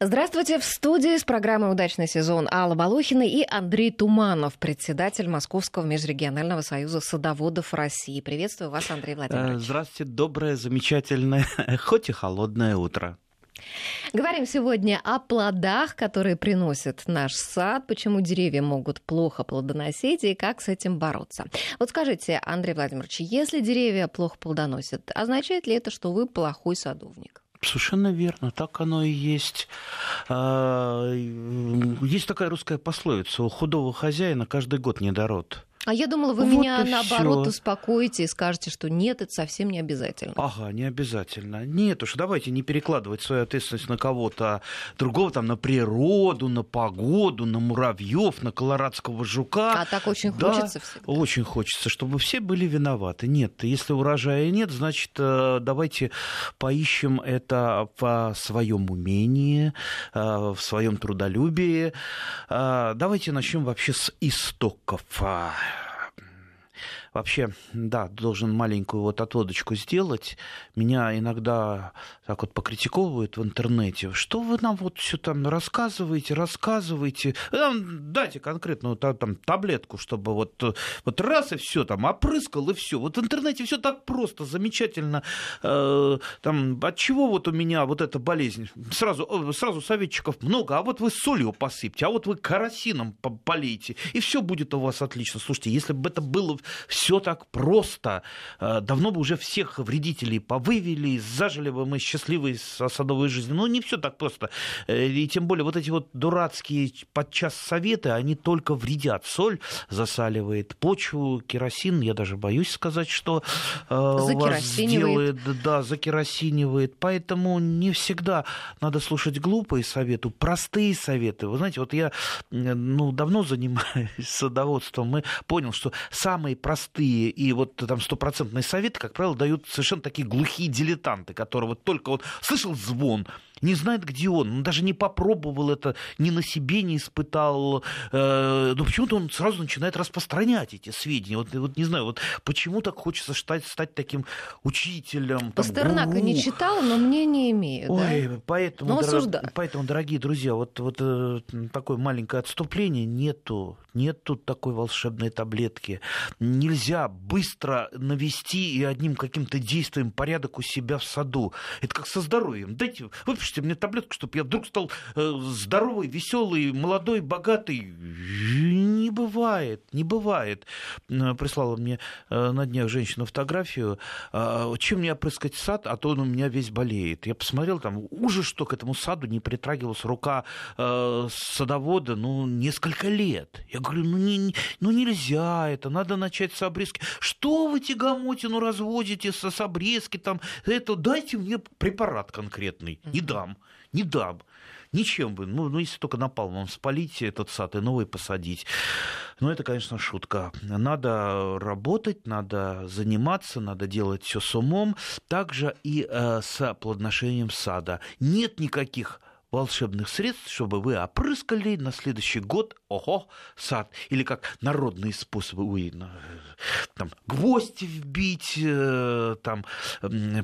Здравствуйте, в студии с программой «Удачный сезон» Алла Балухина и Андрей Туманов, председатель Московского межрегионального союза садоводов России. Приветствую вас, Андрей Владимирович. Здравствуйте, доброе, замечательное, хоть и холодное утро. Говорим сегодня о плодах, которые приносит наш сад, почему деревья могут плохо плодоносить и как с этим бороться. Вот скажите, Андрей Владимирович, если деревья плохо плодоносят, означает ли это, что вы плохой садовник? Совершенно верно, так оно и есть. А, есть такая русская пословица: у худого хозяина каждый год недород. А я думала, вы вот меня наоборот всё. успокоите и скажете, что нет, это совсем не обязательно. Ага, не обязательно. Нет уж, давайте не перекладывать свою ответственность на кого-то другого, там, на природу, на погоду, на муравьев, на колорадского жука. А так очень да, хочется всегда. Очень хочется, чтобы все были виноваты. Нет, если урожая нет, значит, э, давайте поищем это в своем умении, э, в своем трудолюбии. Э, давайте начнем вообще с истоков. Вообще, да, должен маленькую вот отводочку сделать. Меня иногда так вот покритиковывают в интернете. Что вы нам вот все там рассказываете, рассказываете? Дайте конкретную там, там, таблетку, чтобы вот, вот раз и все там опрыскал и все. Вот в интернете все так просто, замечательно. Э, там, от чего вот у меня вот эта болезнь? Сразу, сразу советчиков много, а вот вы солью посыпьте, а вот вы карасином полейте, и все будет у вас отлично. Слушайте, если бы это было все так просто. Э, давно бы уже всех вредителей повывели, зажили бы мы счастливой садовой жизнью. Но не все так просто. Э, и тем более вот эти вот дурацкие подчас советы, они только вредят. Соль засаливает почву, керосин, я даже боюсь сказать, что э, вас делает, да, закеросинивает. Поэтому не всегда надо слушать глупые советы, простые советы. Вы знаете, вот я ну, давно занимаюсь садоводством, мы понял, что самые простые простые и вот там стопроцентные советы, как правило, дают совершенно такие глухие дилетанты, которые вот только вот слышал звон, не знает, где он, он даже не попробовал это, ни на себе не испытал, э, но почему-то он сразу начинает распространять эти сведения. Вот, вот не знаю, вот почему так хочется стать, стать таким учителем. Пастернака там, не читал, но мнение имею. Ой, да? поэтому, дор... поэтому, дорогие друзья, вот, вот э, такое маленькое отступление нету, нет тут такой волшебной таблетки. Нельзя быстро навести и одним каким-то действием порядок у себя в саду. Это как со здоровьем. Дайте, выпишите выпишите мне таблетку, чтобы я вдруг стал э, здоровый, веселый, молодой, богатый. Не бывает, не бывает. Э, прислала мне э, на днях женщина фотографию. Чем мне опрыскать сад, а то он у меня весь болеет. Я посмотрел, там ужас, что к этому саду не притрагивалась рука садовода, ну, несколько лет. Я говорю, ну, не, ну нельзя это, надо начать с обрезки. Что вы тягомотину разводите со, с обрезки там? Это дайте мне препарат конкретный. Не дам, не дам. Ничем бы, ну, ну если только напалмом спалить этот сад и новый посадить. Но это, конечно, шутка. Надо работать, надо заниматься, надо делать все с умом. Также и э, с плодоношением сада. Нет никаких волшебных средств, чтобы вы опрыскали на следующий год, ого, сад. Или как народные способы, ой, там, гвозди вбить, э, там,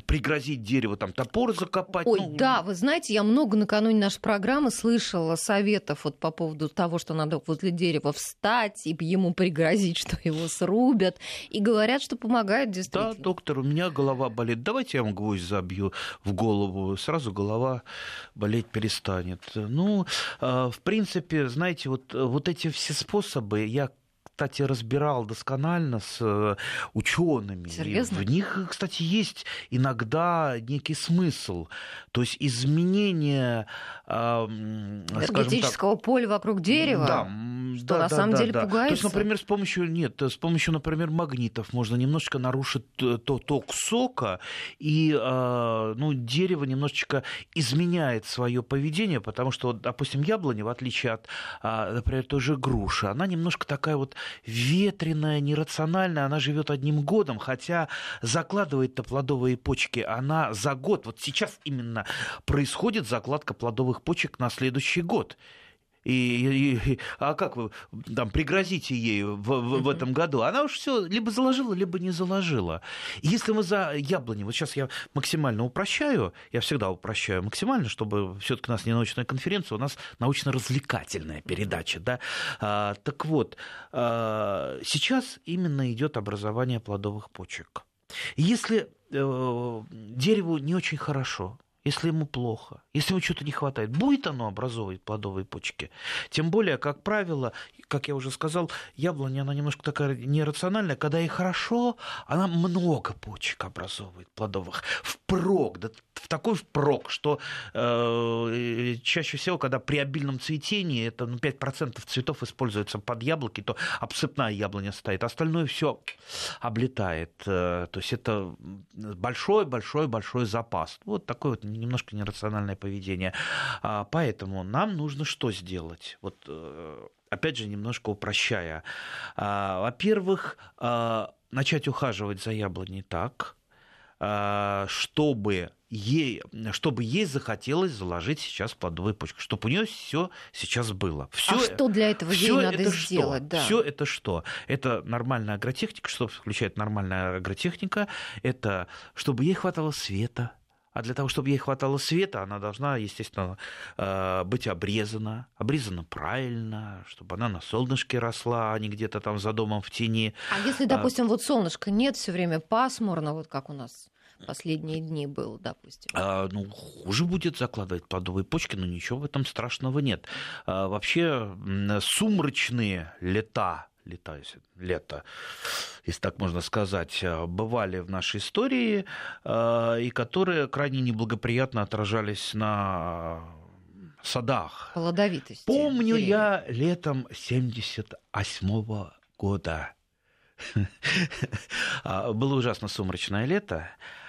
пригрозить дерево, там, топор закопать. Ой, ну... да, вы знаете, я много накануне нашей программы слышала советов вот по поводу того, что надо возле дерева встать и ему пригрозить, что его срубят. И говорят, что помогает действительно. Да, доктор, у меня голова болит. Давайте я вам гвоздь забью в голову. Сразу голова болеть перестанет станет. Ну, а, в принципе, знаете, вот, вот эти все способы, я кстати, разбирал досконально с э, учеными. Серьезно? В них, кстати, есть иногда некий смысл. То есть изменение энергетического так, поля вокруг дерева. Да, что да, на да, самом да, деле да. пугается. То есть, например, с помощью нет, с помощью, например, магнитов можно немножечко нарушить то ток сока, и а, ну, дерево немножечко изменяет свое поведение, потому что, допустим, яблоня, в отличие от, а, например, той же груши, она немножко такая вот ветреная, нерациональная, она живет одним годом, хотя закладывает-то плодовые почки она за год. Вот сейчас именно происходит закладка плодовых почек на следующий год. И, и, а как вы там пригрозите ей в, в, в этом году? Она уж все либо заложила, либо не заложила. И если мы за яблони, вот сейчас я максимально упрощаю, я всегда упрощаю максимально, чтобы все-таки у нас не научная конференция, у нас научно-развлекательная передача, да. А, так вот, а, сейчас именно идет образование плодовых почек. Если э, дереву не очень хорошо, если ему плохо, если ему что-то не хватает, будет оно образовывать плодовые почки. Тем более, как правило, как я уже сказал, яблоня, она немножко такая нерациональная. Когда ей хорошо, она много почек образовывает плодовых. Впрок, да в такой впрок, что э, чаще всего, когда при обильном цветении, это ну, 5% цветов используется под яблоки, то обсыпная яблоня стоит. Остальное все облетает. Э, то есть это большой-большой-большой запас. Вот такое вот немножко нерациональное поведение. А, поэтому нам нужно что сделать? Вот э, опять же, немножко упрощая. А, во-первых, а, начать ухаживать за яблоней так, чтобы ей, чтобы ей захотелось заложить сейчас плодовые почки, чтобы у нее все сейчас было. Всё, а что для этого ей надо это сделать? Что? Да. Все это что? Это нормальная агротехника. Что включает нормальная агротехника? Это чтобы ей хватало света, а для того, чтобы ей хватало света, она должна, естественно, э, быть обрезана. Обрезана правильно, чтобы она на солнышке росла, а не где-то там за домом в тени. А если, допустим, а... вот солнышко нет, все время пасмурно, вот как у нас последние дни был, допустим? А, ну, хуже будет закладывать плодовые почки, но ничего в этом страшного нет. А, вообще, сумрачные лета лета, лето, если так можно сказать, э, бывали в нашей истории, э, и которые крайне неблагоприятно отражались на садах. Плодовитости. Помню я летом 78 года. А, было ужасно сумрачное лето,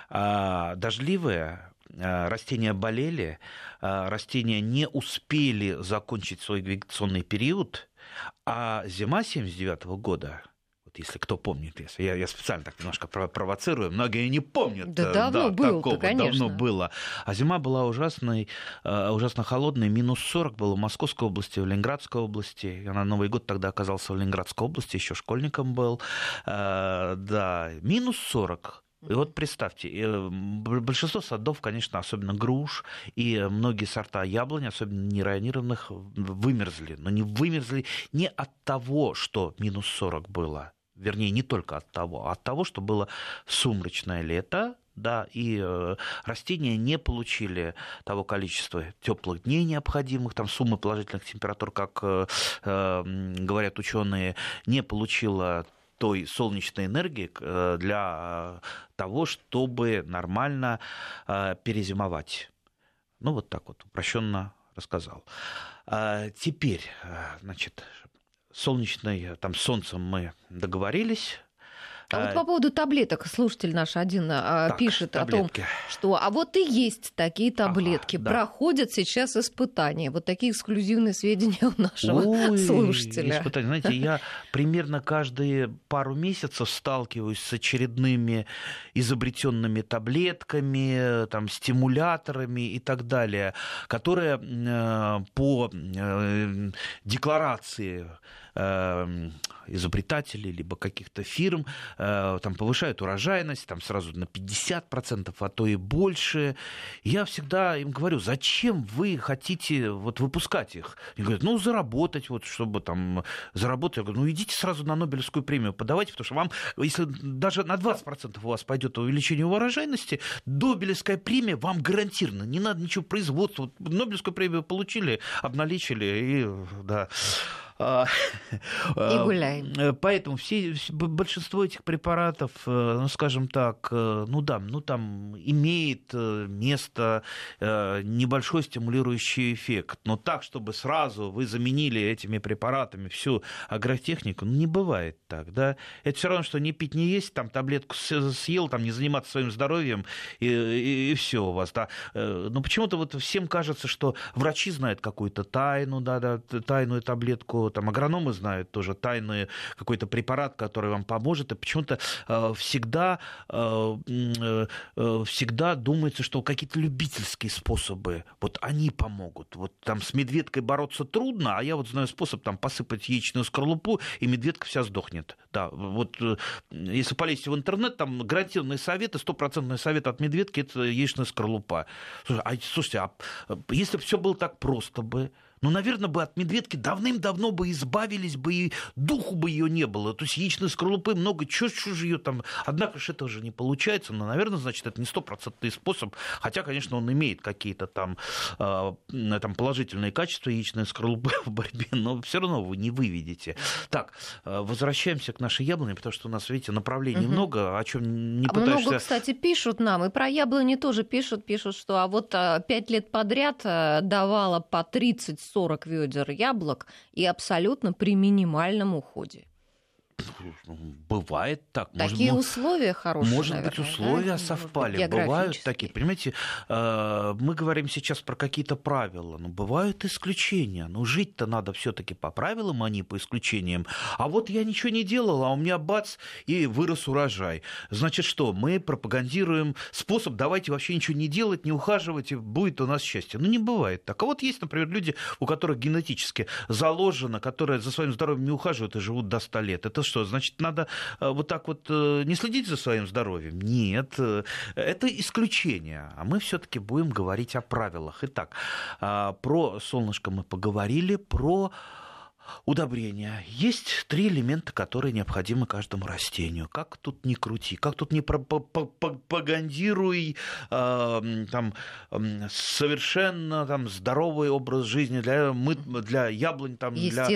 а, дождливое, а, растения болели, растения не успели закончить свой вегетационный период, а зима 79 года, вот если кто помнит, если я, я специально так немножко провоцирую, многие не помнят. Да, давно да, было, такого, конечно. Давно было. А зима была ужасной, э, ужасно холодной, минус 40 было в Московской области, в Ленинградской области. Я на Новый год тогда оказался в Ленинградской области, еще школьником был. Э, да, минус 40 и вот представьте, э, большинство садов, конечно, особенно груш и многие сорта яблонь, особенно нерайонированных, вымерзли. Но не вымерзли не от того, что минус 40 было, вернее, не только от того, а от того, что было сумрачное лето, да, и э, растения не получили того количества теплых дней необходимых, там суммы положительных температур, как э, э, говорят ученые, не получила той солнечной энергии э, для того, чтобы нормально э, перезимовать. Ну, вот так вот, упрощенно рассказал. А теперь, э, значит, солнечной, там, солнцем мы договорились, а вот а, по поводу таблеток, слушатель наш один а, так, пишет таблетки. о том, что а вот и есть такие таблетки, ага, да. проходят сейчас испытания. Вот такие эксклюзивные сведения у нашего Ой, слушателя. Испытания. Знаете, я примерно каждые пару месяцев сталкиваюсь с очередными изобретенными таблетками, там, стимуляторами и так далее, которые э, по э, декларации изобретателей, либо каких-то фирм, э, там повышают урожайность, там сразу на 50%, а то и больше. Я всегда им говорю, зачем вы хотите вот выпускать их? Они говорят, ну, заработать, вот, чтобы там заработать. Я говорю, ну, идите сразу на Нобелевскую премию подавайте, потому что вам, если даже на 20% у вас пойдет увеличение урожайности, Нобелевская премия вам гарантирована. Не надо ничего производства. Нобелевскую премию получили, обналичили, и да. А, и а, гуляем. Э, поэтому все, большинство этих препаратов, э, ну, скажем так, э, ну да, ну там имеет место небольшой стимулирующий эффект. Но так, чтобы сразу вы заменили этими препаратами всю агротехнику, ну, не бывает так, да. Это все равно, что не пить, не есть, там таблетку съел, там не заниматься своим здоровьем, и, и, и все у вас, да. Но почему-то вот всем кажется, что врачи знают какую-то тайну, да, да, тайную таблетку там агрономы знают тоже тайный какой-то препарат, который вам поможет, и почему-то э, всегда, э, э, всегда думается, что какие-то любительские способы, вот они помогут. Вот там с медведкой бороться трудно, а я вот знаю способ там посыпать яичную скорлупу, и медведка вся сдохнет. Да, вот если полезть в интернет, там гарантированные советы, стопроцентный совет от медведки – это яичная скорлупа. Слушай, а, слушайте, а если бы все было так просто бы, ну, наверное, бы от медведки давным-давно бы избавились бы, и духу бы ее не было. То есть яичной скорлупы много, чего же ее там... Однако же это уже не получается. Но, наверное, значит, это не стопроцентный способ. Хотя, конечно, он имеет какие-то там, э, там положительные качества яичной скорлупы в борьбе, но все равно вы не выведете. Так, э, возвращаемся к нашей яблоне, потому что у нас, видите, направлений угу. много, о чем не а пытаешься... Много, кстати, пишут нам, и про яблони тоже пишут, пишут, что а вот а, пять лет подряд э, давала по 30 40 ведер яблок и абсолютно при минимальном уходе. Бывает так. Такие может, условия хорошие. Может наверное, быть, условия да? совпали. Бывают такие. Понимаете, э, мы говорим сейчас про какие-то правила, но бывают исключения. Но жить-то надо все-таки по правилам, а не по исключениям. А вот я ничего не делал, а у меня бац, и вырос урожай. Значит, что? Мы пропагандируем способ, давайте вообще ничего не делать, не ухаживать, и будет у нас счастье. Ну, не бывает так. А вот есть, например, люди, у которых генетически заложено, которые за своим здоровьем не ухаживают и живут до 100 лет. Это что, значит, надо э, вот так вот э, не следить за своим здоровьем? Нет, э, это исключение. А мы все-таки будем говорить о правилах. Итак, а, про солнышко мы поговорили, про удобрения. Есть три элемента, которые необходимы каждому растению. Как тут не крути, как тут не пропагандируй э, там, совершенно там, здоровый образ жизни для, мы, для яблонь. Там, для,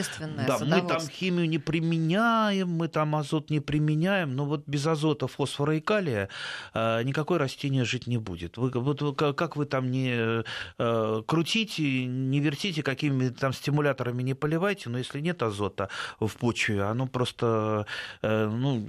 да, мы там химию не применяем, мы там азот не применяем, но вот без азота, фосфора и калия э, никакое растение жить не будет. Вы, вот, как вы там не э, крутите, не вертите, какими там стимуляторами не поливайте, но если нет азота в почве, оно просто э, ну,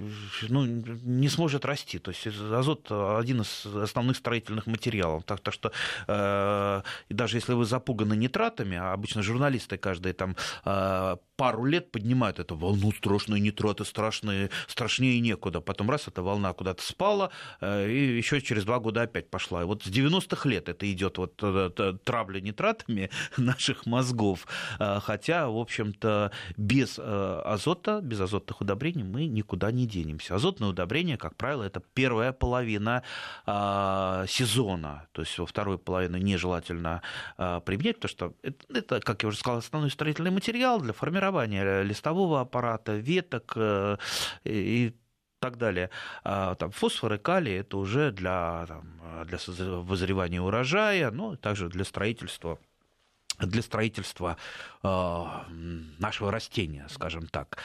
ну, не сможет расти. То есть азот один из основных строительных материалов. Так, так что э, даже если вы запуганы нитратами, а обычно журналисты каждые там э, пару лет поднимают эту волну, страшные нитраты, страшные, страшнее некуда. Потом раз эта волна куда-то спала, э, и еще через два года опять пошла. И вот с 90-х лет это идет вот э, травля нитратами наших мозгов. Э, хотя, в общем-то, без азота, без азотных удобрений мы никуда не денемся. Азотные удобрения, как правило, это первая половина сезона. То есть во вторую половину нежелательно применять, потому что это как я уже сказал, основной строительный материал для формирования формирования листового аппарата, веток э, и так далее. А, там, фосфор и калий это уже для, там, для вызревания урожая, но также для строительства для строительства э, нашего растения, скажем так.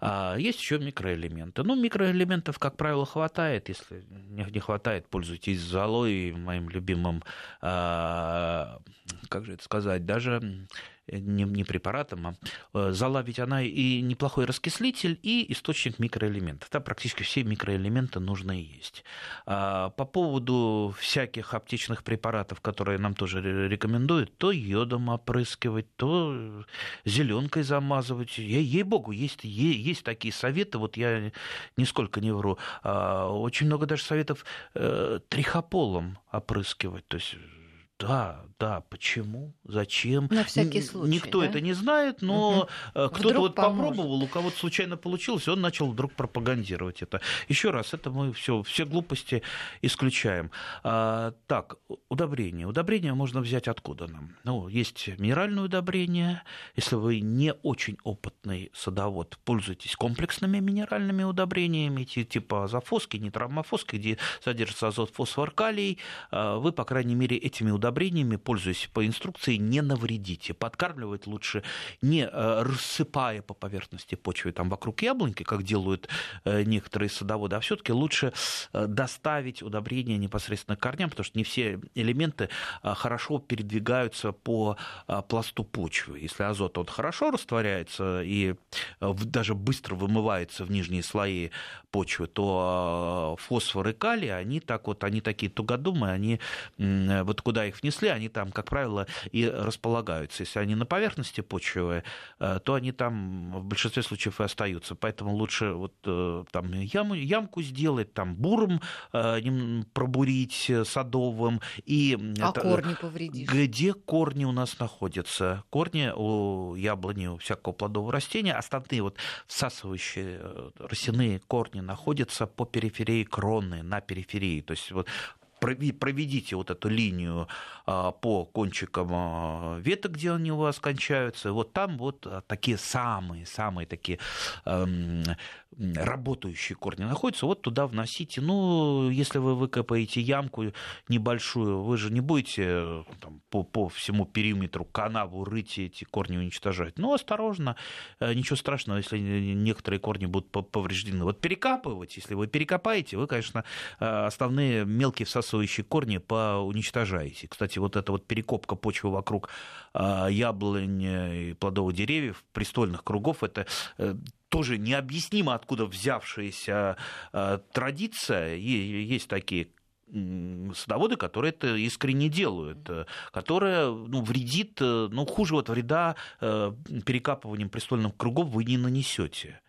А есть еще микроэлементы. Ну, микроэлементов, как правило, хватает. Если не хватает, пользуйтесь золой, моим любимым, э, как же это сказать, даже не, не препаратом, а э, зола ведь она и неплохой раскислитель, и источник микроэлементов. Там практически все микроэлементы нужны и есть. А по поводу всяких аптечных препаратов, которые нам тоже рекомендуют, то йодом опрыскивать, то зеленкой замазывать. Ей-богу, есть, есть такие советы, вот я нисколько не вру. А, очень много даже советов э, трихополом опрыскивать, то есть да, да, почему, зачем? На всякий случай. Никто да? это не знает, но угу. кто-то вот попробовал, у кого-то случайно получилось, он начал вдруг пропагандировать это. Еще раз, это мы все, все глупости исключаем. А, так, удобрение. Удобрение можно взять откуда нам? Ну, есть минеральное удобрение. Если вы не очень опытный садовод, пользуйтесь комплексными минеральными удобрениями, типа азофоски, нитромофоски, где содержится азот, фосфор, калий. А, вы, по крайней мере, этими удобрениями удобрениями, пользуясь по инструкции, не навредите. Подкармливать лучше не э, рассыпая по поверхности почвы там вокруг яблоньки, как делают э, некоторые садоводы, а все-таки лучше э, доставить удобрения непосредственно к корням, потому что не все элементы хорошо передвигаются по пласту почвы. Если азот он хорошо растворяется и даже быстро вымывается в нижние слои почвы, то фосфор и калий, они так вот, они такие тугодумы, они вот куда их их внесли, они там, как правило, и располагаются. Если они на поверхности почвы, то они там в большинстве случаев и остаются. Поэтому лучше вот там яму, ямку сделать, там буром пробурить садовым. И а это, корни повредишь? Где корни у нас находятся? Корни у яблони, у всякого плодового растения, основные вот всасывающие росяные корни находятся по периферии кроны, на периферии. То есть вот проведите вот эту линию а, по кончикам а, веток, где они у вас кончаются, вот там вот а, такие самые, самые такие работающие корни находятся, вот туда вносите. Ну, если вы выкопаете ямку небольшую, вы же не будете там, по, по всему периметру канаву рыть и эти корни уничтожать. Ну, осторожно, э, ничего страшного, если некоторые корни будут повреждены. Вот перекапывать, если вы перекопаете, вы, конечно, э, основные мелкие всасывающие корни поуничтожаете. Кстати, вот эта вот перекопка почвы вокруг э, яблонь и плодовых деревьев, престольных кругов, это тоже необъяснимо откуда взявшаяся э, традиция. Есть такие садоводы, которые это искренне делают, э, которая ну, вредит, э, ну, хуже вот вреда перекапыванием престольных кругов вы не нанесете.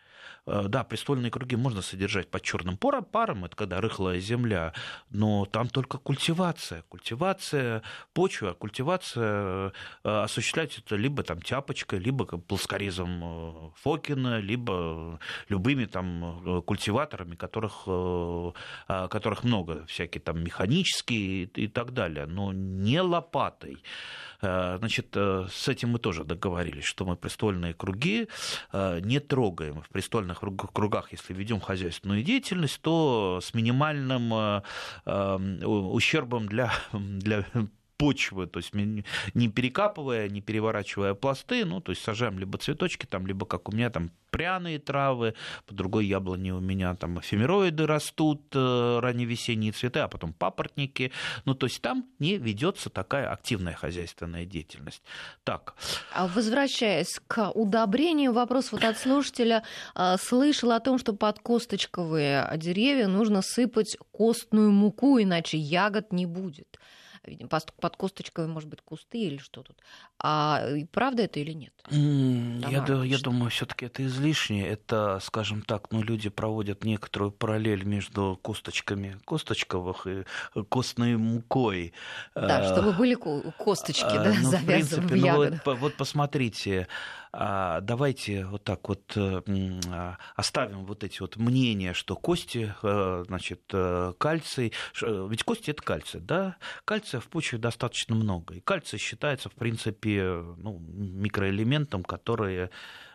Э, да, престольные круги можно содержать под черным паром, это когда рыхлая земля, но там только культивация. Культивация почвы, а культивация э, осуществляется либо там тяпочкой, либо плоскорезом э, Фокина, либо любыми там культиваторами, которых, которых много, всякие там механические и так далее, но не лопатой. Значит, с этим мы тоже договорились, что мы престольные круги не трогаем. В престольных кругах, если ведем хозяйственную деятельность, то с минимальным э, э, ущербом для, для почвы, то есть не перекапывая, не переворачивая пласты, ну, то есть сажаем либо цветочки там, либо как у меня там пряные травы, по другой яблоне у меня там эфемероиды растут, э, ранневесенние цветы, а потом папоротники, ну, то есть там не ведется такая активная хозяйственная деятельность. Так. А возвращаясь к удобрению, вопрос вот от слушателя. А, слышал о том, что под косточковые деревья нужно сыпать костную муку, иначе ягод не будет видимо, под косточкой, может быть, кусты или что тут. А правда это или нет? Mm, я, да, я думаю, все-таки это излишнее. Это, скажем так, ну, люди проводят некоторую параллель между косточками косточковых и костной мукой. Да, чтобы были косточки, а, да, ну, завязаны в, принципе, в ягодах. Ну, вот, вот посмотрите, давайте вот так вот э, а, оставим вот эти вот мнения, что кости, э, значит, э, кальций, ведь кости это кальций, да? Кальция в почве достаточно много, и кальций считается, в принципе, ну, микроэлементом, который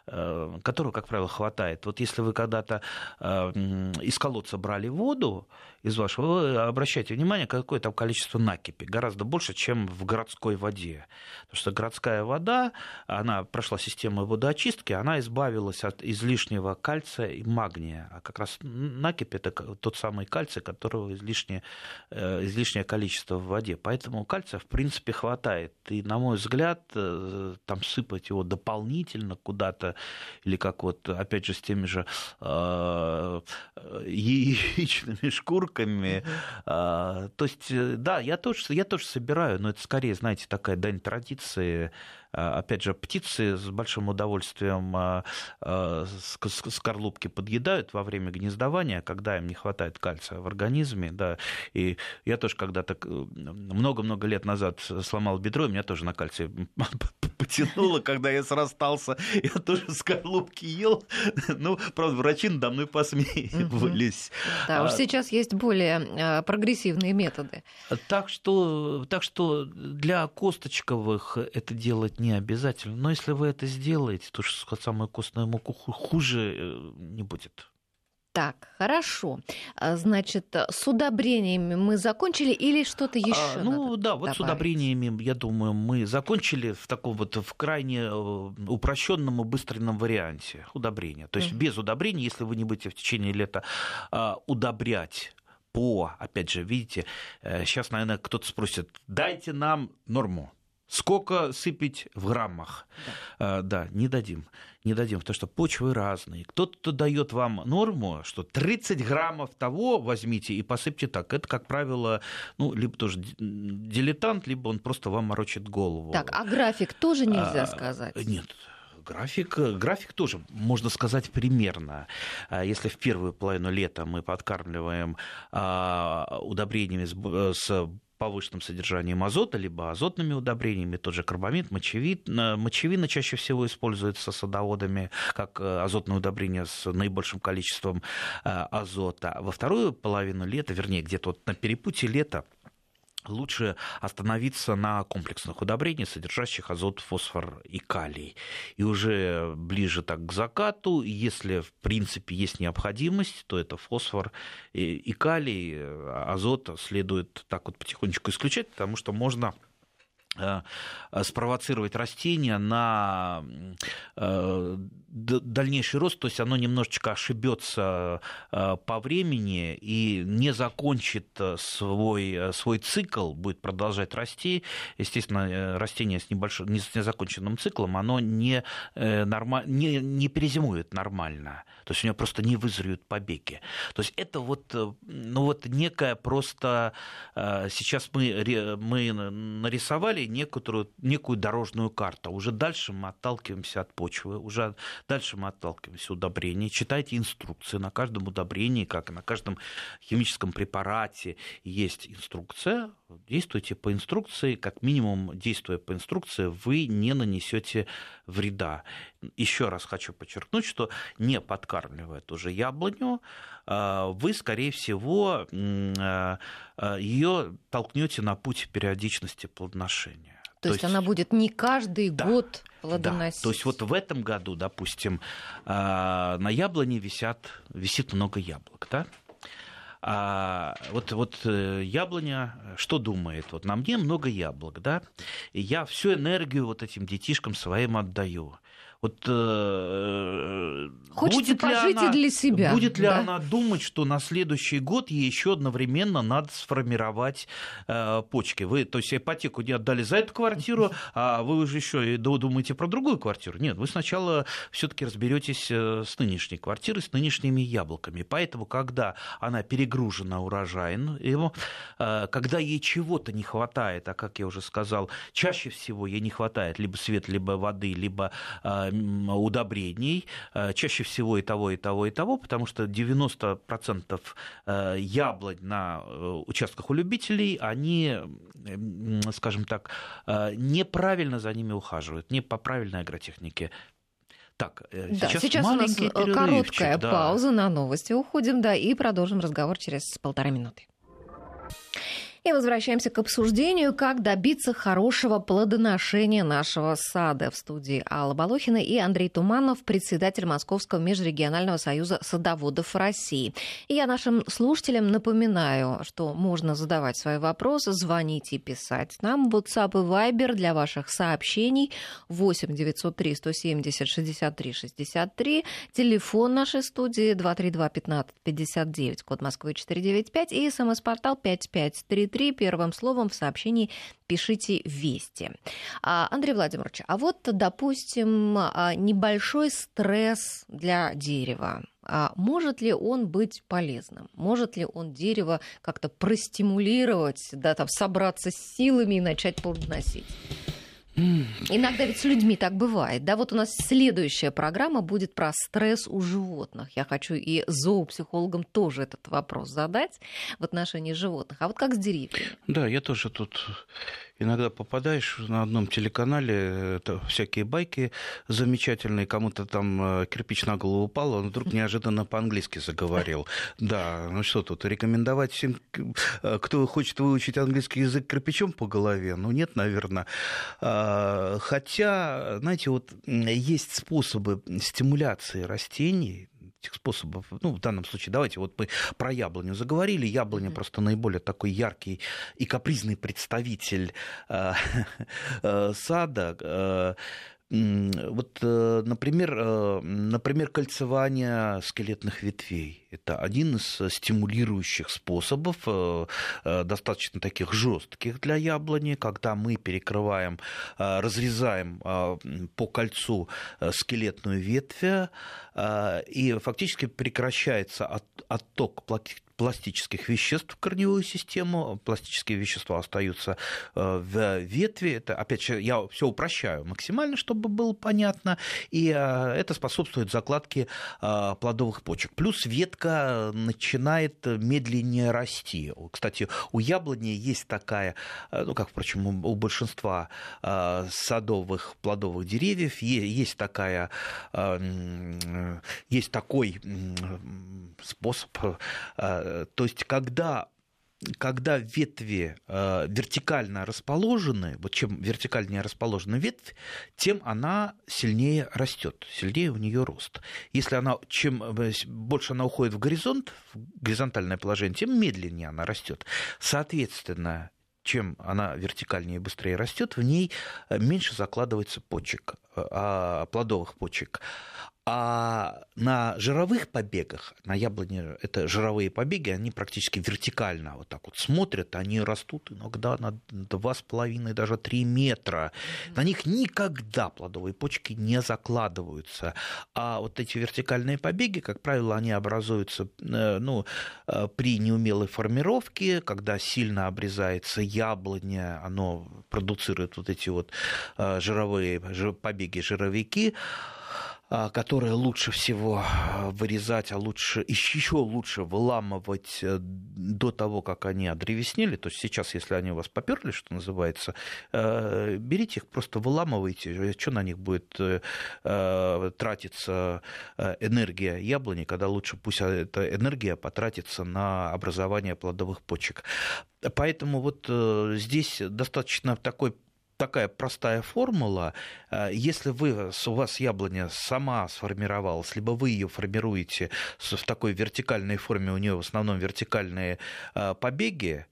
которого, как правило, хватает. Вот если вы когда-то из колодца брали воду, из вашего, вы обращайте внимание, какое там количество накипи. Гораздо больше, чем в городской воде. Потому что городская вода, она прошла систему водоочистки, она избавилась от излишнего кальция и магния. А как раз накипь – это тот самый кальций, которого излишнее, э, излишнее количество в воде. Поэтому кальция, в принципе, хватает. И, на мой взгляд, э, там сыпать его дополнительно куда-то, или как вот, опять же, с теми же э, яичными шкурками. А, то есть, э, да, я тоже, я тоже собираю, но это скорее, знаете, такая дань традиции а, опять же, птицы с большим удовольствием а, а, скорлупки подъедают во время гнездования, когда им не хватает кальция в организме. Да. И я тоже когда-то много-много лет назад сломал бедро, и меня тоже на кальций потянуло, когда я срастался. Я тоже скорлупки ел. Ну, правда, врачи надо мной посмеивались. Да, уж сейчас есть более прогрессивные методы. Так что, так что для косточковых это делать не обязательно. Но если вы это сделаете, то что самую костную муку хуже э, не будет. Так, хорошо. А, значит, с удобрениями мы закончили или что-то еще? А, ну да, вот добавить? с удобрениями, я думаю, мы закончили в таком вот в крайне э, упрощенном и быстренном варианте удобрения. То есть mm без удобрений, если вы не будете в течение лета а, удобрять по, опять же, видите, сейчас, э, наверное, кто-то спросит, дайте нам норму Сколько сыпить в граммах? Да, а, да не дадим. Не дадим, потому что почвы разные. Кто-то дает вам норму, что 30 граммов того возьмите и посыпьте так. Это, как правило, ну, либо тоже дилетант, либо он просто вам морочит голову. Так, а график тоже нельзя а, сказать? Нет, График, график тоже, можно сказать, примерно. А, если в первую половину лета мы подкармливаем а, удобрениями с повышенным содержанием азота, либо азотными удобрениями, тот же карбамид, мочевина. Мочевина чаще всего используется садоводами как э, азотное удобрение с наибольшим количеством э, азота. Во вторую половину лета, вернее, где-то вот на перепутье лета, лучше остановиться на комплексных удобрениях, содержащих азот, фосфор и калий. И уже ближе так к закату, если в принципе есть необходимость, то это фосфор и калий, азот следует так вот потихонечку исключать, потому что можно спровоцировать растение на э, дальнейший рост, то есть оно немножечко ошибется э, по времени и не закончит свой, свой цикл, будет продолжать расти. Естественно, растение с, небольшим, с незаконченным циклом, оно не, норма, не, не перезимует нормально. То есть у него просто не вызреют побеги. То есть это вот, ну вот некая просто... Сейчас мы, мы нарисовали создали некоторую, некую дорожную карту. Уже дальше мы отталкиваемся от почвы, уже дальше мы отталкиваемся от удобрений. Читайте инструкции. На каждом удобрении, как и на каждом химическом препарате есть инструкция. Действуйте по инструкции. Как минимум, действуя по инструкции, вы не нанесете вреда. Еще раз хочу подчеркнуть, что не подкармливая ту же яблоню, а, вы, скорее всего, а, а, ее толкнете на путь периодичности плодоношения. То, То есть, есть она будет не каждый да, год плодоносить. Да. То есть вот в этом году, допустим, на яблоне висят, висит много яблок, да? А вот, вот э, яблоня что думает? Вот на мне много яблок, да? И я всю энергию вот этим детишкам своим отдаю. Вот э, Хочется будет пожить она, и для себя. Будет ли да? она думать, что на следующий год ей еще одновременно надо сформировать э, почки? Вы, то есть ипотеку не отдали за эту квартиру, а вы уже еще и думаете про другую квартиру? Нет, вы сначала все-таки разберетесь э, с нынешней квартирой, с нынешними яблоками. Поэтому, когда она перегружена урожаем, его, э, когда ей чего-то не хватает, а как я уже сказал, чаще всего ей не хватает либо света, либо воды, либо э, удобрений, э, чаще всего и того, и того, и того, потому что 90% э, яблонь на э, участках у любителей, они, скажем так, неправильно за ними ухаживают, не по правильной агротехнике. Так, да, сейчас, сейчас у нас короткая да. пауза на новости. Уходим, да, и продолжим разговор через полтора минуты. И возвращаемся к обсуждению, как добиться хорошего плодоношения нашего сада. В студии Алла Балохина и Андрей Туманов, председатель Московского межрегионального союза садоводов России. И я нашим слушателям напоминаю, что можно задавать свои вопросы, звонить и писать нам. WhatsApp и Viber для ваших сообщений 8 903 170 63 63. Телефон нашей студии 232 15 59, код Москвы 495 и смс-портал 5533 3 первым словом в сообщении пишите «Вести». А, Андрей Владимирович, а вот, допустим, а, небольшой стресс для дерева. А может ли он быть полезным? Может ли он дерево как-то простимулировать, да, там, собраться с силами и начать плодоносить? Иногда ведь с людьми так бывает. Да, вот у нас следующая программа будет про стресс у животных. Я хочу и зоопсихологам тоже этот вопрос задать в отношении животных. А вот как с деревьями? Да, я тоже тут иногда попадаешь на одном телеканале, это всякие байки замечательные, кому-то там э, кирпич на голову упал, он вдруг неожиданно по-английски заговорил. Да, ну что тут, рекомендовать всем, э, кто хочет выучить английский язык кирпичом по голове? Ну нет, наверное. А, хотя, знаете, вот есть способы стимуляции растений, этих способов, ну, в данном случае, давайте вот мы про яблоню заговорили. Яблоня mm-hmm. просто наиболее такой яркий и капризный представитель э, э, сада. Э, вот, э, например, э, например, кольцевание скелетных ветвей. Это один из стимулирующих способов, э, достаточно таких жестких для яблони, когда мы перекрываем, разрезаем по кольцу скелетную ветвь, и фактически прекращается отток пластических веществ в корневую систему. Пластические вещества остаются э, в ветви. Это, опять же, я все упрощаю максимально, чтобы было понятно. И э, это способствует закладке э, плодовых почек. Плюс ветка начинает медленнее расти. Кстати, у яблони есть такая, ну, как, впрочем, у большинства садовых плодовых деревьев, есть такая, есть такой способ то есть, когда когда ветви э, вертикально расположены, вот чем вертикальнее расположена ветвь, тем она сильнее растет, сильнее у нее рост. Если она, чем э, больше она уходит в горизонт, в горизонтальное положение, тем медленнее она растет. Соответственно, чем она вертикальнее и быстрее растет, в ней э, меньше закладывается почек, а, плодовых почек. А на жировых побегах, на яблоне это жировые побеги, они практически вертикально вот так вот смотрят, они растут иногда на 2,5, даже 3 метра. На них никогда плодовые почки не закладываются. А вот эти вертикальные побеги, как правило, они образуются э, ну, э, при неумелой формировке, когда сильно обрезается яблоня, оно продуцирует вот эти вот э, жировые побеги, жировики. А, которые лучше всего а, вырезать, а лучше еще лучше выламывать э, до того, как они одревеснели. То есть сейчас, если они у вас поперли, что называется, э, берите их, просто выламывайте. Что на них будет э, тратиться энергия яблони, когда лучше пусть эта энергия потратится на образование плодовых почек. Поэтому вот здесь достаточно такой такая простая формула. Э, если вы, у вас яблоня сама сформировалась, либо вы ее формируете в такой вертикальной форме, у нее в основном вертикальные э, побеги,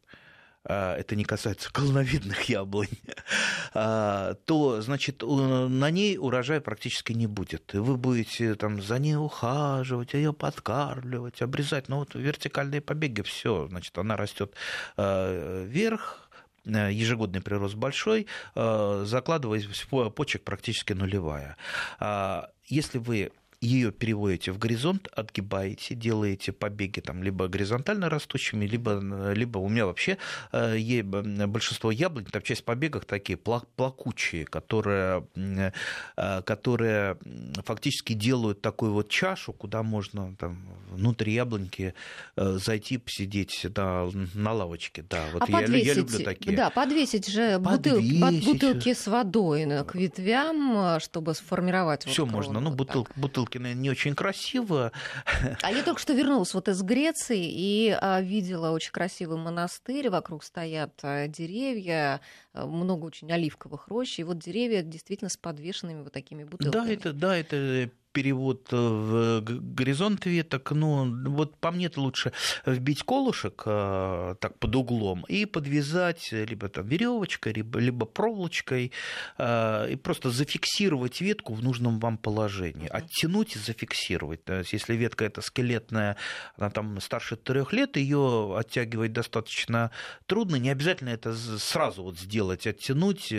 э, это не касается колоновидных яблонь, то, значит, на ней урожая практически не будет. И вы будете там за ней ухаживать, ее подкармливать, обрезать. Но вот вертикальные побеги, все, значит, она растет вверх, ежегодный прирост большой, э, закладываясь в почек практически нулевая. А если вы ее переводите в горизонт, отгибаете, делаете побеги там либо горизонтально растущими, либо, либо у меня вообще э, большинство яблонь, там часть побегов такие плакучие, которые, э, которые фактически делают такую вот чашу, куда можно там, внутрь яблоньки э, зайти, посидеть на, на лавочке. Да, вот а я, подвесить, я люблю такие. Да, подвесить же подвесить. Бутылки, бутылки с водой к ветвям, чтобы сформировать. Все вот можно. Ну, бутыл, бутылки Галкина не очень красиво. А я только что вернулась вот из Греции и а, видела очень красивый монастырь, вокруг стоят а, деревья, а, много очень оливковых рощ, и вот деревья действительно с подвешенными вот такими бутылками. Да, это, да, это перевод э, в горизонт веток, ну, вот по мне-то лучше вбить колышек э, так под углом и подвязать либо там веревочкой, либо, либо проволочкой э, и просто зафиксировать ветку в нужном вам положении, оттянуть и зафиксировать. То есть, если ветка эта скелетная, она там старше трех лет, ее оттягивать достаточно трудно, не обязательно это сразу вот сделать, оттянуть.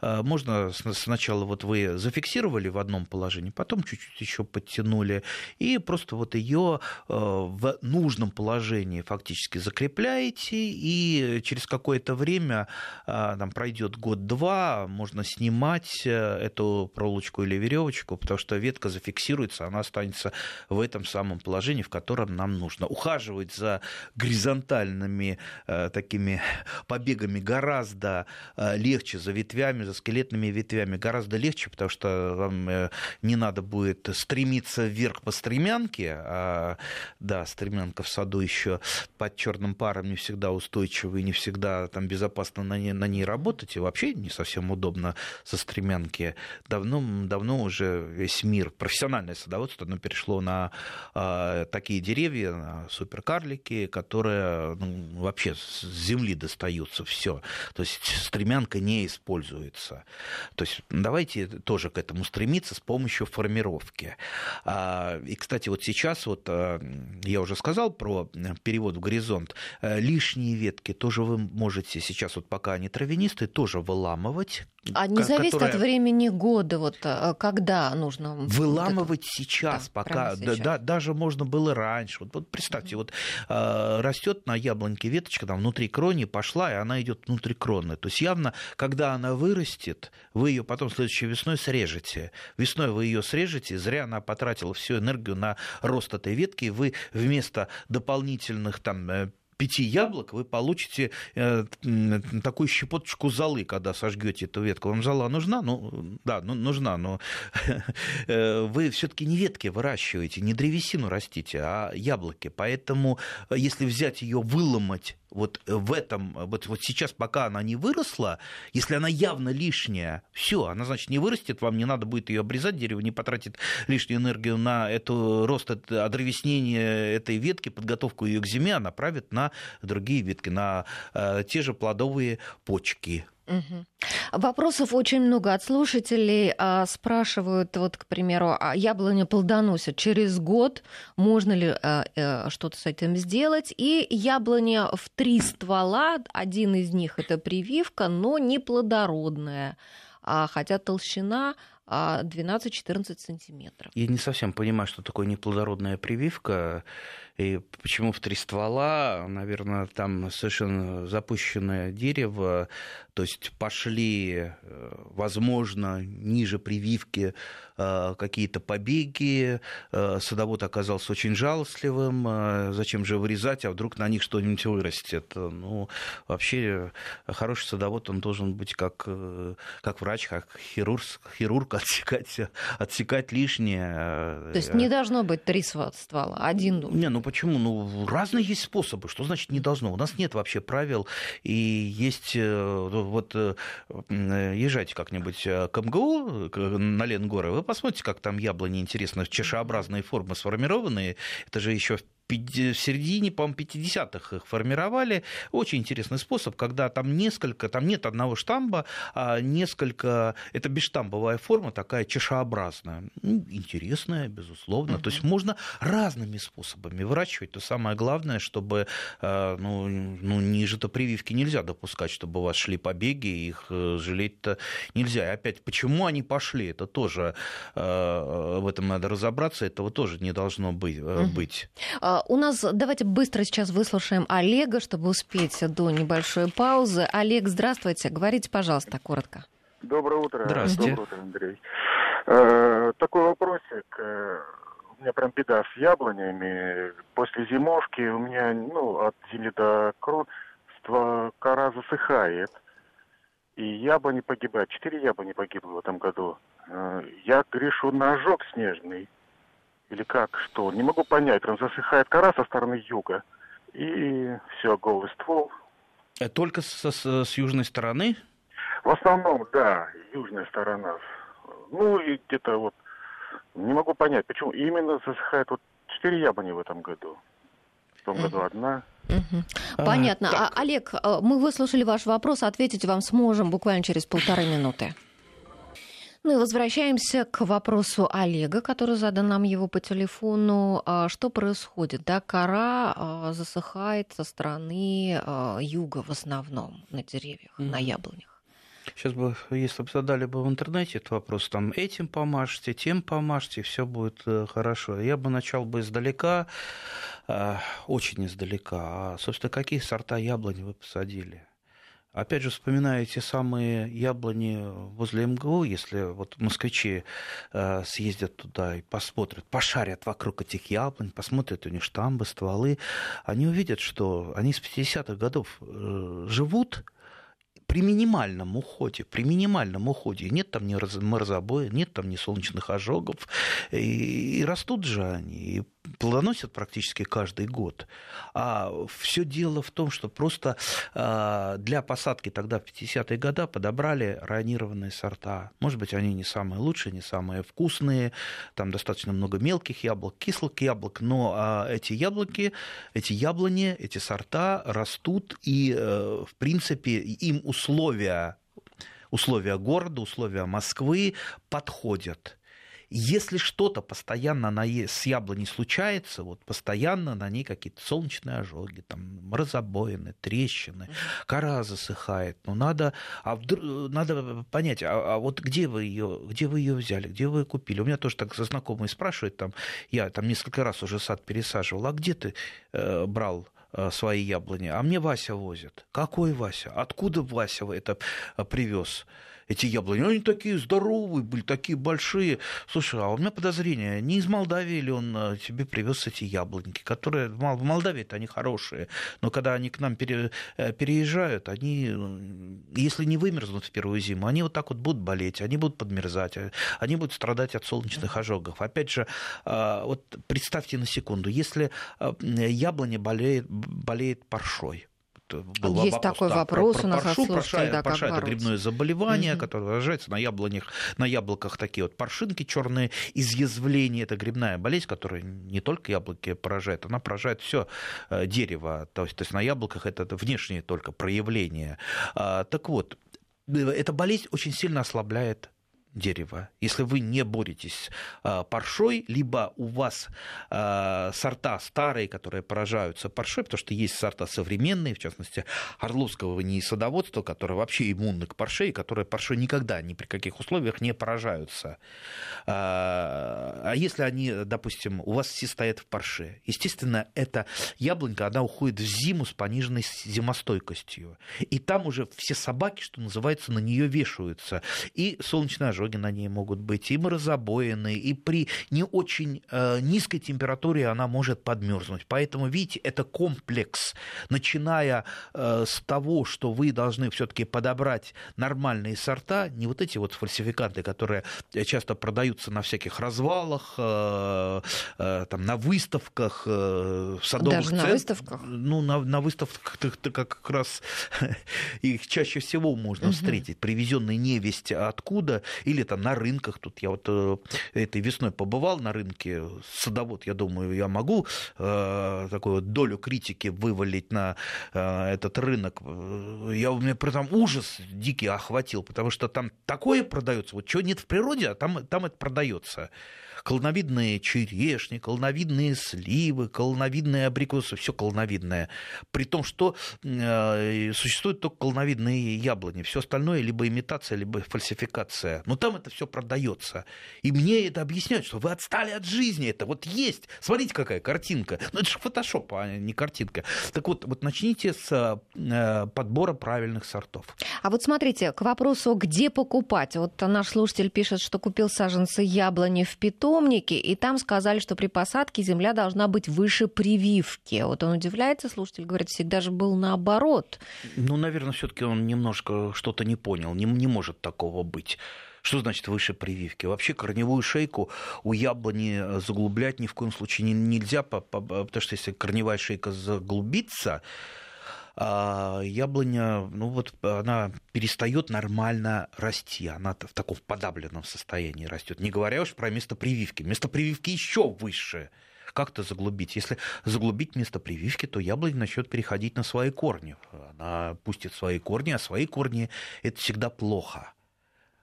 Можно сначала вот вы зафиксировали в одном положении, потом чуть-чуть чуть еще подтянули, и просто вот ее э, в нужном положении фактически закрепляете, и через какое-то время, э, там пройдет год-два, можно снимать э, эту проволочку или веревочку, потому что ветка зафиксируется, она останется в этом самом положении, в котором нам нужно. Ухаживать за горизонтальными такими побегами гораздо легче, за ветвями, за скелетными ветвями гораздо легче, потому что вам не надо будет будет стремиться вверх по стремянке, а, да, стремянка в саду еще под черным паром не всегда устойчива и не всегда там безопасно на ней, на ней работать, и вообще не совсем удобно со стремянки. Давно, давно уже весь мир, профессиональное садоводство, оно перешло на а, такие деревья, на суперкарлики, которые ну, вообще с земли достаются все. То есть стремянка не используется. То есть давайте тоже к этому стремиться с помощью формировки. А, и, кстати, вот сейчас вот а, я уже сказал про перевод в горизонт. Э, лишние ветки тоже вы можете сейчас, вот пока они травянистые, тоже выламывать. А не зависит которая... от времени года, вот э, когда нужно... Выламывать вот сейчас, да, пока, сейчас. Да, да, даже можно было раньше. Вот, вот представьте, mm-hmm. вот э, растет на яблоньке веточка, там внутри крони пошла, и она идет внутри кроны. То есть явно, когда она вырастет, вы ее потом следующей весной срежете. Весной вы ее срежете, зря она потратила всю энергию на рост этой ветки, вы вместо дополнительных там э, пяти яблок вы получите э, такую щепоточку золы, когда сожгете эту ветку. Вам зола нужна? Ну, да, ну, нужна, но э, вы все-таки не ветки выращиваете, не древесину растите, а яблоки. Поэтому, э, если взять ее, выломать вот в этом, вот, вот сейчас, пока она не выросла, если она явно лишняя, все, она, значит, не вырастет, вам не надо будет ее обрезать, дерево не потратит лишнюю энергию на эту рост, одревеснение этой ветки, подготовку ее к зиме, а направит на другие ветки, на э, те же плодовые почки. Угу. Вопросов очень много от слушателей. А, спрашивают, вот, к примеру, а яблоня плодоносит через год, можно ли а, а, что-то с этим сделать? И яблоня в три ствола, один из них это прививка, но не плодородная, а, хотя толщина 12-14 сантиметров. Я не совсем понимаю, что такое неплодородная прививка. И почему в три ствола? Наверное, там совершенно запущенное дерево, то есть пошли, э, возможно, ниже прививки э, какие-то побеги. Э, садовод оказался очень жалостливым. Зачем же вырезать, а вдруг на них что-нибудь вырастет? Ну, вообще, хороший садовод, он должен быть как, как врач, как хирург, хирург отсекать, отсекать лишнее. То есть не должно быть три ствола, один должен. Не, ну почему? Ну, разные есть способы. Что значит не должно? У нас нет вообще правил. И есть... Э, вот э, езжайте как-нибудь э, к МГУ, на Ленгоры, вы посмотрите, как там яблони интересно, чашеобразные формы сформированные. Это же еще в в середине, по-моему, 50-х их формировали. Очень интересный способ, когда там несколько, там нет одного штамба, а несколько, это бесштамбовая форма, такая чашеобразная. Ну, интересная, безусловно. Угу. То есть можно разными способами выращивать. То самое главное, чтобы э, ну, ну, ниже-то прививки нельзя допускать, чтобы у вас шли побеги, их э, жалеть-то нельзя. И опять, почему они пошли, это тоже э, в этом надо разобраться, этого тоже не должно быть. Угу. У нас давайте быстро сейчас выслушаем Олега, чтобы успеть до небольшой паузы. Олег, здравствуйте. Говорите, пожалуйста, коротко. Доброе утро. Здравствуйте. Доброе утро, Андрей. Э, такой вопросик. Э, у меня прям беда с яблонями. После зимовки у меня, ну, от земли до крон кора засыхает. И яблони погибают. Четыре яблони погибло в этом году. Э, я грешу на ожог снежный. Или как, что? Не могу понять. Прям засыхает кора со стороны юга. И все, голый ствол. А только с, с, с южной стороны? В основном, да, южная сторона. Ну и где-то вот не могу понять, почему именно засыхает вот четыре яблони в этом году. В том году одна. Понятно. А, а, Олег, э, мы выслушали ваш вопрос, ответить вам сможем буквально через полторы минуты. Ну и возвращаемся к вопросу Олега, который задан нам его по телефону. А что происходит? Да, кора а, засыхает со стороны а, юга в основном на деревьях, mm-hmm. на яблонях. Сейчас бы, если бы задали бы в интернете этот вопрос, там этим помажьте, тем помажьте, все будет э, хорошо. Я бы начал бы издалека, очень издалека. А, собственно, какие сорта яблони вы посадили? Опять же, вспоминаю те самые яблони возле МГУ, если вот москвичи э, съездят туда и посмотрят, пошарят вокруг этих яблонь, посмотрят у них штамбы, стволы, они увидят, что они с 50-х годов э, живут, при минимальном уходе, при минимальном уходе, нет там ни морозобоя, нет там ни солнечных ожогов, и, и растут же они, и плодоносят практически каждый год. А все дело в том, что просто а, для посадки тогда в 50-е годы подобрали ранированные сорта. Может быть, они не самые лучшие, не самые вкусные, там достаточно много мелких яблок, кислых яблок, но а, эти яблоки, эти яблони, эти сорта растут, и, э, в принципе, им условия условия города, условия Москвы подходят. Если что-то постоянно на, с яблоней случается, вот постоянно на ней какие-то солнечные ожоги, там, морозобоины, трещины, кора засыхает, ну надо, а вдруг, надо понять, а, а вот где вы ее, где вы ее взяли, где вы ее купили? У меня тоже так знакомые спрашивают, там, я там несколько раз уже сад пересаживал, а где ты э, брал э, свои яблони, а мне Вася возит. Какой Вася? Откуда Вася это э, привез? Эти яблони. Они такие здоровые были, такие большие. Слушай, а у меня подозрение, не из Молдавии ли он э, тебе привез эти яблоньки, которые в Молдавии-то они хорошие, но когда они к нам пере, э, переезжают, они, э, если не вымерзнут в первую зиму, они вот так вот будут болеть, они будут подмерзать, они будут страдать от солнечных ожогов. Опять же, вот представьте на секунду, если яблоня болеет, болеет паршой, был Есть вопрос, такой да, вопрос про, про у нас паршу, парша, да, парша это грибное заболевание, угу. которое выражается на яблонях, на яблоках такие вот паршинки черные, изъязвления, это грибная болезнь, которая не только яблоки поражает, она поражает все э, дерево, то есть, то есть на яблоках это внешнее только проявление. А, так вот, э, эта болезнь очень сильно ослабляет дерева. Если вы не боретесь а, паршой, либо у вас а, сорта старые, которые поражаются паршой, потому что есть сорта современные, в частности, орловского не садоводства, которые вообще иммунны к парше, и которые паршой никогда ни при каких условиях не поражаются. А, а если они, допустим, у вас все стоят в парше, естественно, эта яблонька, она уходит в зиму с пониженной зимостойкостью. И там уже все собаки, что называется, на нее вешаются. И солнечная ожоги на ней могут быть, и морозобоины, и при не очень э, низкой температуре она может подмерзнуть. Поэтому, видите, это комплекс, начиная э, с того, что вы должны все-таки подобрать нормальные сорта, не вот эти вот фальсификанты, которые часто продаются на всяких развалах, э, э, там, на выставках, э, садовых Даже центрах. на выставках? Ну, на, на выставках как раз их чаще всего можно угу. встретить. Привезенные невесть откуда, или там на рынках. Тут я вот э, этой весной побывал на рынке, садовод, я думаю, я могу э, такую долю критики вывалить на э, этот рынок. Я, у меня этом ужас дикий охватил, потому что там такое продается, вот чего нет в природе, а там, там это продается колоновидные черешни, колоновидные сливы, колоновидные абрикосы, все колоновидное. При том, что э, существуют только колоновидные яблони. Все остальное либо имитация, либо фальсификация. Но там это все продается. И мне это объясняют, что вы отстали от жизни. Это вот есть. Смотрите, какая картинка. Ну, это же фотошоп, а не картинка. Так вот, вот начните с э, подбора правильных сортов. А вот смотрите, к вопросу, где покупать. Вот наш слушатель пишет, что купил саженцы яблони в Питу, питомнике, и там сказали, что при посадке земля должна быть выше прививки. Вот он удивляется, слушатель говорит, всегда же был наоборот. Ну, наверное, все-таки он немножко что-то не понял. Не, не может такого быть. Что значит выше прививки? Вообще корневую шейку у яблони заглублять ни в коем случае нельзя, потому что если корневая шейка заглубится, яблоня, ну вот она перестает нормально расти, она в таком подавленном состоянии растет. Не говоря уж про место прививки. Место прививки еще выше. Как-то заглубить. Если заглубить место прививки, то яблоня начнет переходить на свои корни. Она пустит свои корни, а свои корни это всегда плохо.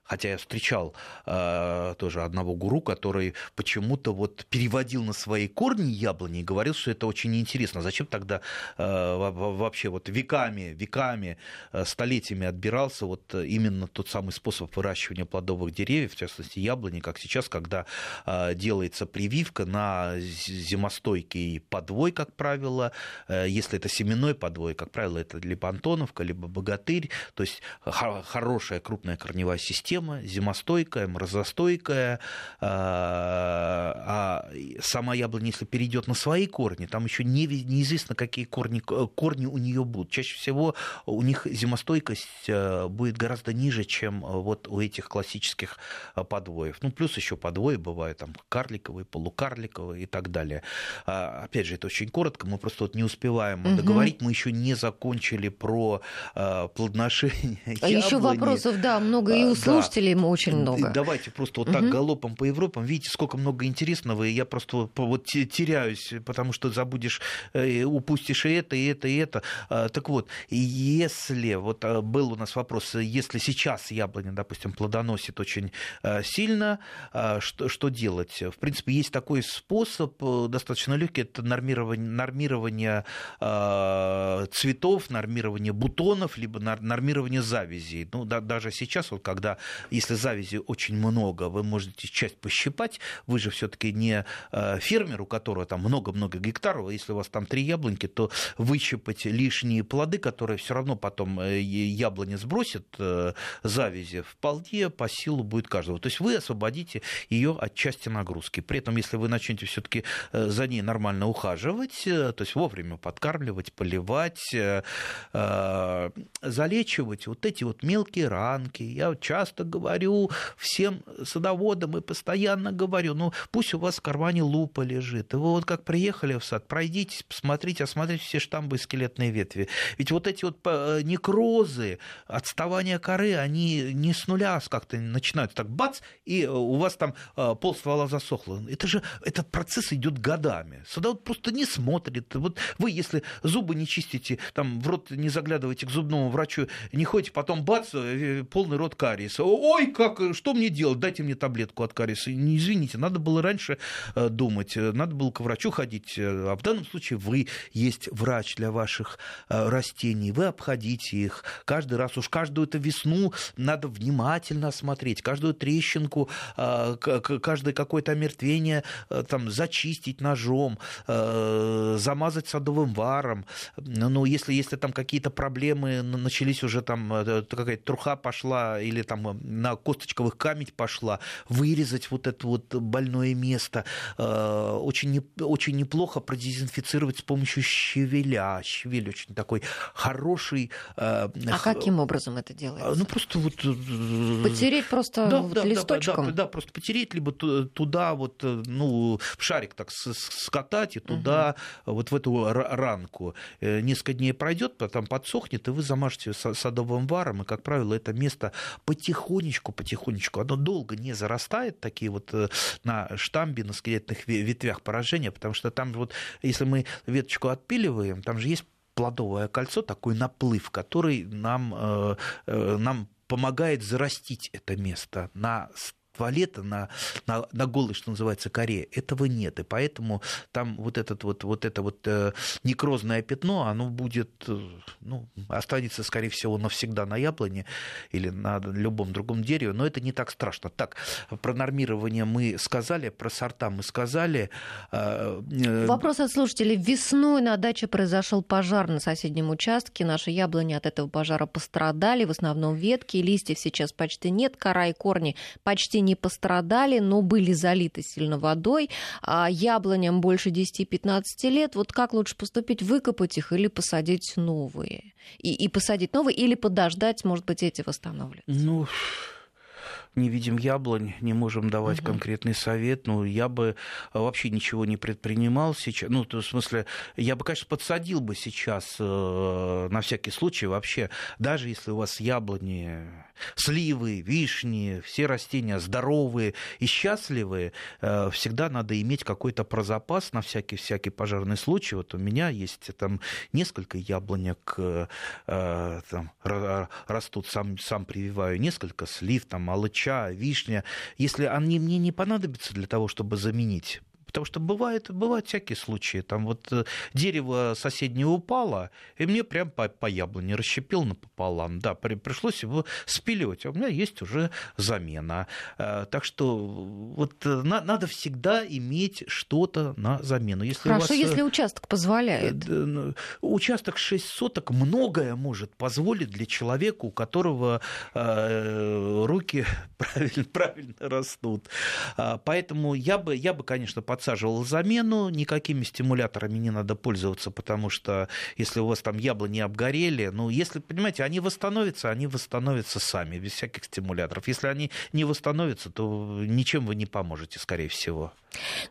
Хотя я встречал э, тоже одного гуру, который почему-то вот переводил на свои корни яблони и говорил, что это очень интересно. Зачем тогда э, вообще вот веками, веками, э, столетиями отбирался вот именно тот самый способ выращивания плодовых деревьев, в частности яблони, как сейчас, когда э, делается прививка на зимостойкий подвой, как правило, э, если это семенной подвой, как правило, это либо Антоновка, либо Богатырь, то есть хорошая крупная корневая система, система, зимостойкая, морозостойкая, а сама яблоня, если перейдет на свои корни, там еще не, неизвестно, какие корни, корни у нее будут. Чаще всего у них зимостойкость будет гораздо ниже, чем вот у этих классических подвоев. Ну, плюс еще подвои бывают, там, карликовые, полукарликовые и так далее. А, опять же, это очень коротко, мы просто вот не успеваем угу. договорить, мы еще не закончили про а, плодоношение А еще вопросов, да, много, и у слушателей да. очень много. Давайте просто вот так угу. галопом по Европам. Видите, сколько много интересного, и я просто вот теряюсь, потому что забудешь, э, упустишь и это, и это, и это. А, так вот, если, вот был у нас вопрос, если сейчас яблоня, допустим, плодоносит очень сильно, что, что делать? В принципе, есть такой способ, э, достаточно легкий, это нормирование, нормирование цветов, нормирование бутонов, либо нормирование завязей. Ну, да, даже сейчас, вот, когда, если завязи очень много, вы можете часть пощипать, вы же все-таки не э, фермер, у которого там много-много гектаров, а если у вас там три яблоньки, то выщипать лишние плоды, которые все равно потом э, яблони сбросят э, завязи, вполне по силу будет каждого. То есть вы освободите ее от части нагрузки. При этом, если вы начнете все-таки за ней нормально ухаживать, то есть вовремя подкармливать, поливать, залечивать вот эти вот мелкие ранки. Я часто говорю всем садоводам и постоянно говорю, ну пусть у вас в кармане лупа лежит. И вы вот как приехали в сад, пройдитесь, посмотрите, осмотрите все штамбы и скелетные ветви. Ведь вот эти вот некрозы, отставание коры, они не с нуля как-то начинают так бац, и у вас там пол ствола засохло. Это же этот процесс идет годами. Садовод просто не смотрит. Вот вы, если зубы не чистите, там в рот не заглядываете к зубному врачу, не ходите, потом бац, э, полный рот кариеса. Ой, как, что мне делать? Дайте мне таблетку от кариеса. Не извините, надо было раньше э, думать, надо было к врачу ходить. А в данном случае вы есть врач для ваших э, растений. Вы обходите их каждый раз. Уж каждую эту весну надо внимательно осмотреть, каждую трещинку, каждое какое-то омертвение там зачистить ножом, э, замазать садовым варом. Ну, если, если там какие-то проблемы начались уже там, э, какая-то труха пошла или там на косточковых камень пошла, вырезать вот это вот больное место. Э, очень, не, очень неплохо продезинфицировать с помощью щавеля. Щавель очень такой хороший. А каким образом это делается? Ну, просто вот... Потереть просто да, вот да, листочком? Да, да, да, просто потереть, либо туда вот, ну, в шарик так скатать и туда, угу. вот в эту ранку. Э, несколько дней пройдет, потом подсохнет, и вы замажете садовым варом, и, как правило, это место потихонечку, потихонечку, оно долго не зарастает, такие вот э, на штамбе, на скелетных ветвях поражения, потому что там вот, если мы веточку отпиливаем, там же есть плодовое кольцо, такой наплыв, который нам, э, нам помогает зарастить это место на туалета на, на, на голой, что называется, коре, этого нет. И поэтому там вот, этот вот, вот это вот э, некрозное пятно, оно будет, э, ну, останется, скорее всего, навсегда на яблоне или на любом другом дереве, но это не так страшно. Так, про нормирование мы сказали, про сорта мы сказали. Э, Вопрос от слушателей. Весной на даче произошел пожар на соседнем участке. Наши яблони от этого пожара пострадали, в основном ветки, листьев сейчас почти нет, кора и корни почти не не пострадали, но были залиты сильно водой. А яблоням больше 10-15 лет. Вот как лучше поступить? Выкопать их или посадить новые? И, и посадить новые или подождать, может быть, эти восстановятся? Ну, не видим яблонь, не можем давать угу. конкретный совет. Ну, я бы э, вообще ничего не предпринимал сейчас. Ну, то, в смысле, я бы, конечно, подсадил бы сейчас э, на всякий случай вообще, даже если у вас яблони, сливы, вишни, все растения здоровые и счастливые, э, всегда надо иметь какой-то прозапас на всякий-всякий пожарный случай. Вот у меня есть там несколько яблонек, э, там, растут, сам, сам прививаю несколько слив, там, алыча, вишня, если они мне не понадобятся для того, чтобы заменить Потому что бывает, бывают всякие случаи. Там вот э, дерево соседнее упало, и мне прям по, по яблоне расщепил напополам. Да, при, пришлось его спилить. А у меня есть уже замена. Э, так что вот э, на, надо всегда иметь что-то на замену. Если Хорошо, вас, если участок позволяет. Ну, участок 6 соток многое может позволить для человека, у которого руки правильно, правильно растут. А, поэтому я бы, я бы, конечно, подсаживал замену, никакими стимуляторами не надо пользоваться, потому что если у вас там яблони обгорели, ну, если, понимаете, они восстановятся, они восстановятся сами, без всяких стимуляторов. Если они не восстановятся, то ничем вы не поможете, скорее всего.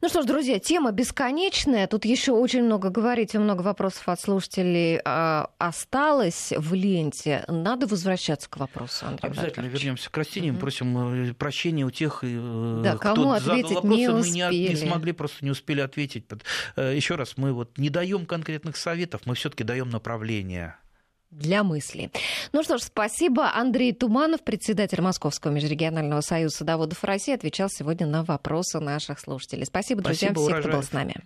Ну что ж, друзья, тема бесконечная. Тут еще очень много говорить, и много вопросов от слушателей э, осталось в ленте. Надо возвращаться к вопросу, Андрей Обязательно вернемся к растениям. Угу. Просим э, прощения у тех, э, да, кто кому ответить задал вопросы, не успели. мы не, не смогли, просто не успели ответить. Э, еще раз, мы вот не даем конкретных советов, мы все-таки даем направление для мысли. Ну что ж, спасибо. Андрей Туманов, председатель Московского межрегионального союза садоводов России, отвечал сегодня на вопросы наших слушателей. Спасибо, друзья, спасибо, урожаев. кто был с нами.